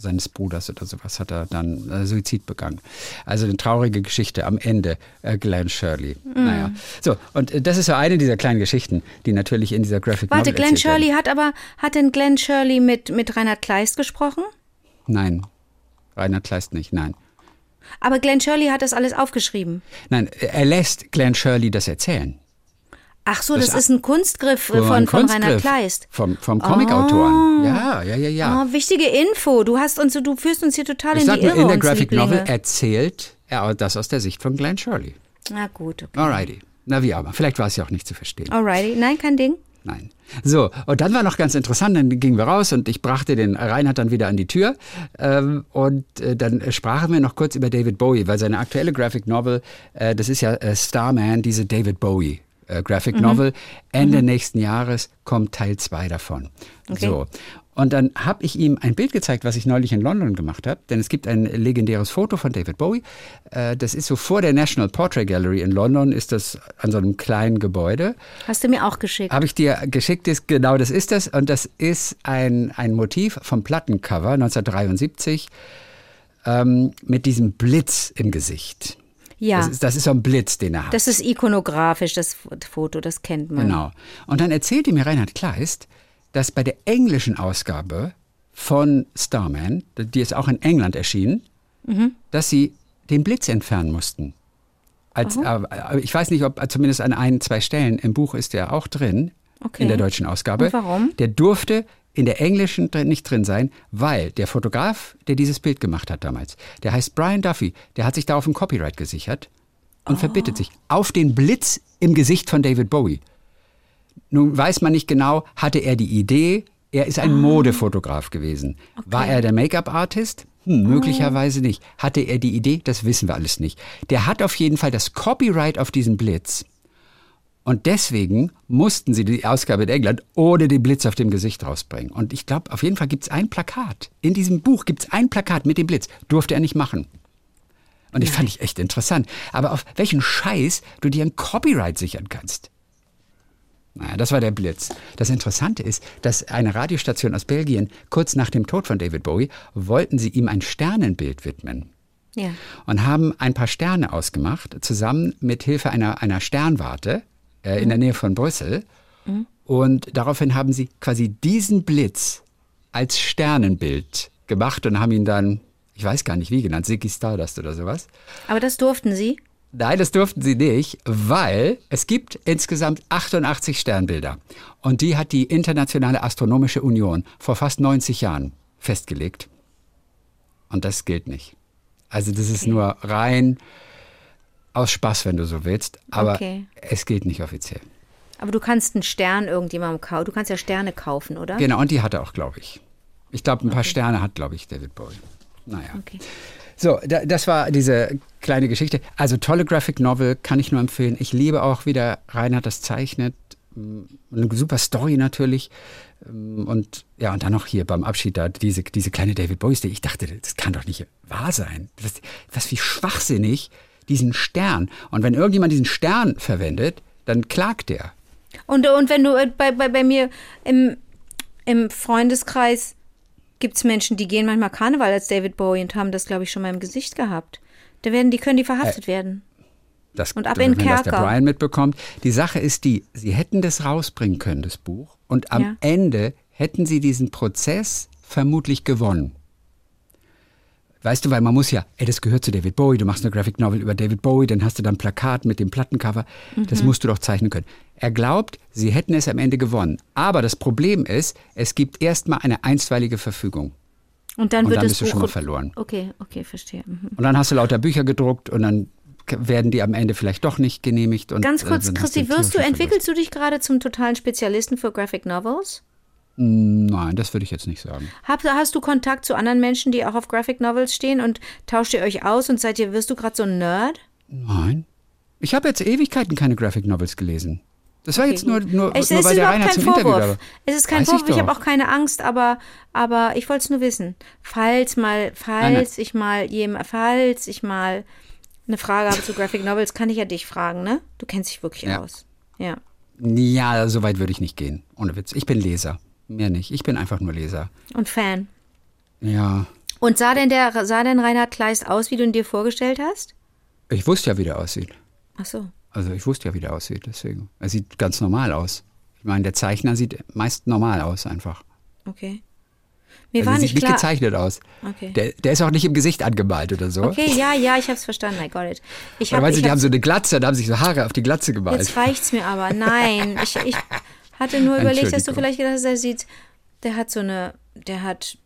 seines Bruders oder sowas hat er dann äh, Suizid begangen. Also eine traurige Geschichte am Ende, äh, Glenn Shirley. Naja. So, und äh, das ist so eine dieser kleinen Geschichten, die natürlich in dieser Graphic Warte, Novel Glenn erzählt werden. Shirley hat aber, hat denn Glenn Shirley mit, mit Reinhard Kleist gesprochen? Nein. Reinhard Kleist nicht, nein. Aber Glenn Shirley hat das alles aufgeschrieben. Nein, er lässt Glenn Shirley das erzählen. Ach so, Das das, ist ein Kunstgriff von, ein von Kunstgriff Kleist. Vom, vom Comicautoren. Ja, ja, ja, ja. Oh, wichtige Info. Du hast uns, du führst uns hier total ich in die nur, Irre. in der Graphic. Novel erzählt er das aus der Sicht von Glenn Shirley. Na gut, okay. Alrighty. Na wie aber, vielleicht war es ja auch nicht zu verstehen. Alrighty. Nein, kein Ding. Nein. So, und dann war noch ganz interessant, dann gingen wir raus und ich brachte den Reinhard dann wieder an die Tür. Ähm, und äh, dann sprachen wir noch kurz über David Bowie, weil seine aktuelle Graphic Novel, äh, das ist ja äh, Starman, diese David Bowie. Äh, Graphic Mhm. Novel. Ende nächsten Jahres kommt Teil 2 davon. Okay. So. Und dann habe ich ihm ein Bild gezeigt, was ich neulich in London gemacht habe. Denn es gibt ein legendäres Foto von David Bowie. Äh, das ist so vor der National Portrait Gallery in London, ist das an so einem kleinen Gebäude. Hast du mir auch geschickt. Habe ich dir geschickt, ist, genau das ist das. Und das ist ein, ein Motiv vom Plattencover 1973 ähm, mit diesem Blitz im Gesicht. Ja. Das, ist, das ist so ein Blitz, den er hat. Das ist ikonografisch, das Foto, das kennt man. Genau. Und dann erzählte mir Reinhard Kleist, dass bei der englischen Ausgabe von Starman, die ist auch in England erschienen, Mhm. dass sie den Blitz entfernen mussten. Als, äh, ich weiß nicht, ob zumindest an ein, zwei Stellen im Buch ist der auch drin, Okay. in der deutschen Ausgabe. Und warum? Der durfte in der englischen nicht drin sein, weil der Fotograf, der dieses Bild gemacht hat damals, der heißt Brian Duffy, der hat sich darauf ein Copyright gesichert und verbittet sich. Auf den Blitz im Gesicht von David Bowie. Nun weiß man nicht genau, hatte er die Idee, er ist ein Modefotograf gewesen. War er der Make-up-Artist? Hm, möglicherweise nicht. Hatte er die Idee? Das wissen wir alles nicht. Der hat auf jeden Fall das Copyright auf diesen Blitz. Und deswegen mussten sie die Ausgabe in England ohne den Blitz auf dem Gesicht rausbringen. Und ich glaube, auf jeden Fall gibt es ein Plakat. In diesem Buch gibt es ein Plakat mit dem Blitz. Durfte er nicht machen. Und ich fand ich echt interessant. Aber auf welchen Scheiß du dir ein Copyright sichern kannst. Naja, das war der Blitz. Das Interessante ist, dass eine Radiostation aus Belgien kurz nach dem Tod von David Bowie wollten sie ihm ein Sternenbild widmen Ja. und haben ein paar Sterne ausgemacht, zusammen mit Hilfe einer, einer Sternwarte äh, in der Nähe von Brüssel. Und daraufhin haben sie quasi diesen Blitz als Sternenbild gemacht und haben ihn dann, ich weiß gar nicht wie genannt, Ziggy Stardust oder sowas. Aber das durften Sie? Nein, das durften sie nicht, weil es gibt insgesamt 88 Sternbilder. Und die hat die Internationale Astronomische Union vor fast 90 Jahren festgelegt. Und das gilt nicht. Also das ist nur rein aus Spaß, wenn du so willst. Aber Okay. es gilt nicht offiziell. Aber du kannst einen Stern irgendjemandem kaufen. Du kannst ja Sterne kaufen, oder? Genau, und die hat er auch, glaube ich. Ich glaube, ein paar Sterne hat, glaube ich, David Bowie. Naja. Okay. So, da, das war diese kleine Geschichte. Also tolle Graphic Novel, kann ich nur empfehlen. Ich liebe auch, wie der Reinhard das zeichnet. Mm, Eine super Story natürlich. Mm, Und ja, und dann noch hier beim Abschied da diese, diese kleine David Bowie. Ich dachte, das kann doch nicht wahr sein. Was, was wie schwachsinnig diesen Stern. Und wenn irgendjemand diesen Stern verwendet, dann klagt der. Und, und wenn du äh, bei, bei, bei mir im, im Freundeskreis gibt es Menschen, die gehen manchmal Karneval als David Bowie und haben das, glaube ich, schon mal im Gesicht gehabt. Da werden die, können die verhaftet werden. Das, Und ab wenn in den das der Kerker. Brian mitbekommt. Die Sache ist die, sie hätten das rausbringen können, das Buch. Und am Ja. Ende hätten sie diesen Prozess vermutlich gewonnen. Weißt du, weil man muss ja, ey, das gehört zu David Bowie, du machst eine Graphic Novel über David Bowie, dann hast du dann ein Plakat mit dem Plattencover. Mhm. Das musst du doch zeichnen können. Er glaubt, sie hätten es am Ende gewonnen. Aber das Problem ist, es gibt erstmal eine einstweilige Verfügung. Und dann Und wird dann bist du Buch schon mal verloren. Okay, okay, verstehe. Mhm. Und dann hast du lauter Bücher gedruckt und dann werden die am Ende vielleicht doch nicht genehmigt. Und, Ganz äh, kurz, Christi, wirst du, entwickelst du dich gerade zum totalen Spezialisten für Graphic Novels? Nein, das würde ich jetzt nicht sagen. Hab, hast du Kontakt zu anderen Menschen, die auch auf Graphic Novels stehen und tauscht ihr euch aus und seid ihr, wirst du gerade so ein Nerd? Nein. Ich habe jetzt Ewigkeiten keine Graphic Novels gelesen. Das war jetzt nur, nur, es, nur es weil ist der kein zum Interview Vorwurf. war. Es ist kein Weiß ich Vorwurf. Ich, habe doch. auch keine Angst, aber, aber ich wollte es nur wissen. Falls mal, falls ich mal jem, falls ich mal eine Frage habe zu Graphic Novels, kann ich ja dich fragen, ne? Du kennst dich wirklich Ja. aus. Ja. Ja, so weit würde ich nicht gehen. Ohne Witz. Ich bin Leser. Mehr nicht. Ich bin einfach nur Leser. Und Fan. Ja. Und sah denn der, sah denn Reinhard Kleist aus, wie du ihn dir vorgestellt hast? Ich wusste ja, wie der aussieht. Ach so. Also ich wusste ja, wie der aussieht. Deswegen. Er sieht ganz normal aus. Ich meine, der Zeichner sieht meist normal aus einfach. Okay. Mir Also war er nicht sieht klar. nicht gezeichnet aus. Okay. Der, der ist auch nicht im Gesicht angemalt oder so. Okay, ja, ja, ich hab's verstanden. I got it. Ich Oder hab, weißt du, ich die hab- haben so eine Glatze und haben sich so Haare auf die Glatze gemalt. Jetzt reicht's mir aber. Nein, ich, ich (laughs) hatte nur überlegt, dass du vielleicht gedacht hast, er sieht, der hat so eine, der hat,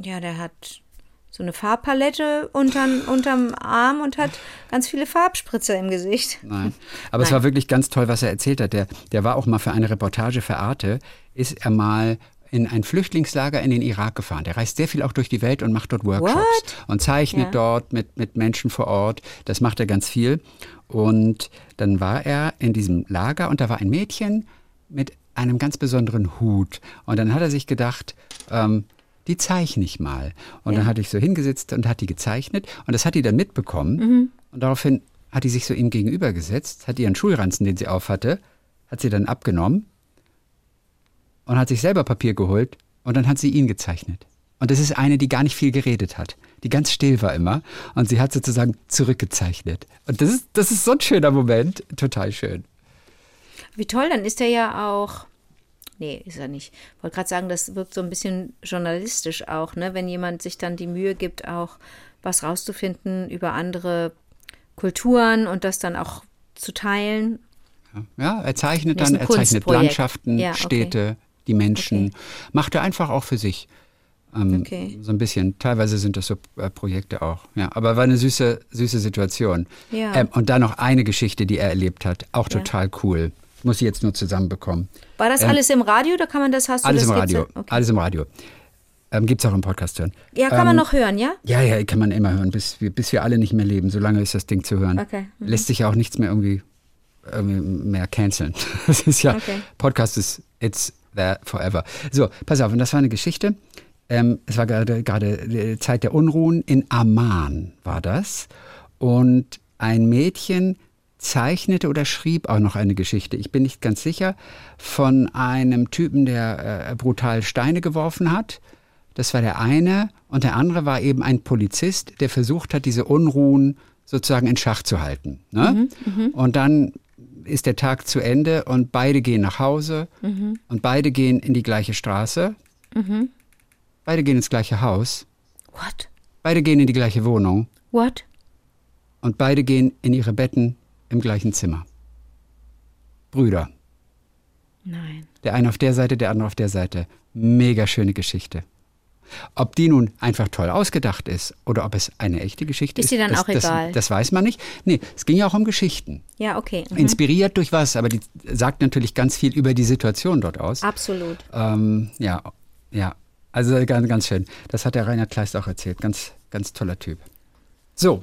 ja, der hat so eine Farbpalette unterm, unterm Arm und hat ganz viele Farbspritzer im Gesicht. Nein. Aber es Nein. war wirklich ganz toll, was er erzählt hat. Der, der war auch mal für eine Reportage für Arte, ist er mal in ein Flüchtlingslager in den Irak gefahren. Der reist sehr viel auch durch die Welt und macht dort Workshops What? und zeichnet Ja. dort mit, mit Menschen vor Ort. Das macht er ganz viel. Und dann war er in diesem Lager und da war ein Mädchen mit einem ganz besonderen Hut. Und dann hat er sich gedacht, ähm, die zeichne ich mal. Und dann hatte ich so hingesetzt und hat die gezeichnet. Und das hat die dann mitbekommen. Und daraufhin hat die sich so ihm gegenüber gesetzt, hat ihren Schulranzen, den sie aufhatte, hat sie dann abgenommen und hat sich selber Papier geholt und dann hat sie ihn gezeichnet. Und das ist eine, die gar nicht viel geredet hat, die ganz still war immer und sie hat sozusagen zurückgezeichnet. Und das ist, das ist so ein schöner Moment, total schön. Wie toll, dann ist er ja auch. Nee, ist er nicht. Ich wollte gerade sagen, das wirkt so ein bisschen journalistisch auch, ne? Wenn jemand sich dann die Mühe gibt, auch was rauszufinden über andere Kulturen und das dann auch zu teilen. Ja, er zeichnet dann, er zeichnet. Landschaften, Ja, okay. Städte, die Menschen, macht er einfach auch für sich. Ähm, Okay. So ein bisschen. Teilweise sind das so äh, Projekte auch. Ja, aber war eine süße, süße Situation. Ja. Ähm, und dann noch eine Geschichte, die er erlebt hat. Auch Ja. total cool. Muss ich jetzt nur zusammenbekommen. War das alles im Radio oder kann man das, hast du Ähm, Alles das im Radio. Okay. Alles im Radio. Ähm, Gibt es auch im Podcast hören. Ja, kann man Ähm, noch hören, ja? Ja, ja, kann man immer hören, bis wir, bis wir alle nicht mehr leben. Solange ist das Ding zu hören. Okay, mhm. Lässt sich ja auch nichts mehr irgendwie, irgendwie mehr canceln. (laughs) Das ist ja, Okay. Podcast ist, it's there forever. So, pass auf, und das war eine Geschichte. Ähm, es war gerade, gerade die Zeit der Unruhen. In Amman war das. Und ein Mädchen zeichnete oder schrieb auch noch eine Geschichte, ich bin nicht ganz sicher, von einem Typen, der äh, brutal Steine geworfen hat. Das war der eine. Und der andere war eben ein Polizist, der versucht hat, diese Unruhen sozusagen in Schach zu halten. Ne? Und dann ist der Tag zu Ende und beide gehen nach Hause und beide gehen in die gleiche Straße. Beide gehen ins gleiche Haus. What? Beide gehen in die gleiche Wohnung. What? Und beide gehen in ihre Betten im gleichen Zimmer. Brüder. Nein. Der eine auf der Seite, der andere auf der Seite. Mega schöne Geschichte. Ob die nun einfach toll ausgedacht ist oder ob es eine echte Geschichte Ist ist, dir dann das, auch egal? Das, das weiß man nicht. Nee, es ging ja auch um Geschichten. Ja, okay. Mhm. Inspiriert durch was, aber die sagt natürlich ganz viel über die Situation dort aus. Absolut. Ähm, ja, ja. Also ganz, ganz schön. Das hat der Rainer Kleist auch erzählt. Ganz, ganz toller Typ. So.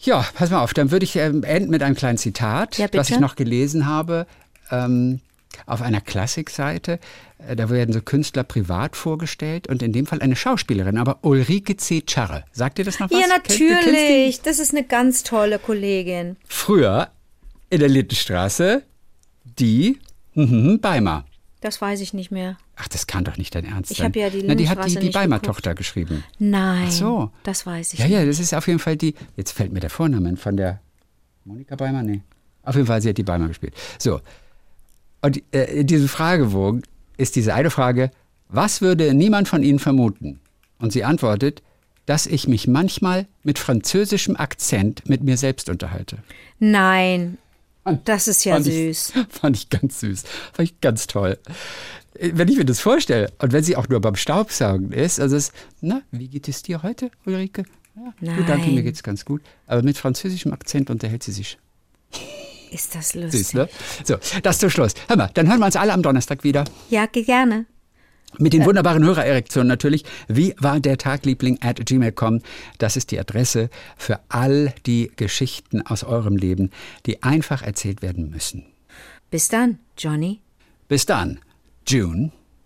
Ja, pass mal auf. Dann würde ich ähm, enden mit einem kleinen Zitat, Ja, was ich noch gelesen habe. Ähm, auf einer Klassikseite. Äh, Da werden so Künstler privat vorgestellt und in dem Fall eine Schauspielerin, aber Ulrike C. Charre. Sagt ihr das noch was? Ja, natürlich. Das ist eine ganz tolle Kollegin. Früher in der Lindenstraße die mhm, Beimer. Das weiß ich nicht mehr. Ach, das kann doch nicht dein Ernst Ich sein. hab ja die Na, die hat die, die nicht Beimer-Tochter geschrieben. Nein. Ach so. Das weiß ich Ja, nicht. ja, das ist auf jeden Fall die. Jetzt fällt mir der Vorname von der Monika Beimer? Nee. Auf jeden Fall, sie hat die Beimer gespielt. So. Und äh, in diesem Fragebogen ist diese eine Frage: Was würde niemand von Ihnen vermuten? Und sie antwortet, dass ich mich manchmal mit französischem Akzent mit mir selbst unterhalte. Nein. Das ist ja Fand süß. Ich, (laughs) fand ich ganz süß. Fand ich ganz toll. Äh, Wenn ich mir das vorstelle, und wenn sie auch nur beim Staubsaugen ist, also es, na, wie geht es dir heute, Ulrike? Ja, gut, danke, Nein. mir geht's ganz gut. Aber mit französischem Akzent unterhält sie sich. Ist das lustig. Süß, ne? So, das zum Schluss. Hör mal, dann hören wir uns alle am Donnerstag wieder. Ja, ge- gerne. Mit den wunderbaren Hörererektionen natürlich. Wie war der Tagliebling at gmail.com? Das ist die Adresse für all die Geschichten aus eurem Leben, die einfach erzählt werden müssen. Bis dann, Johnny. Bis dann, June.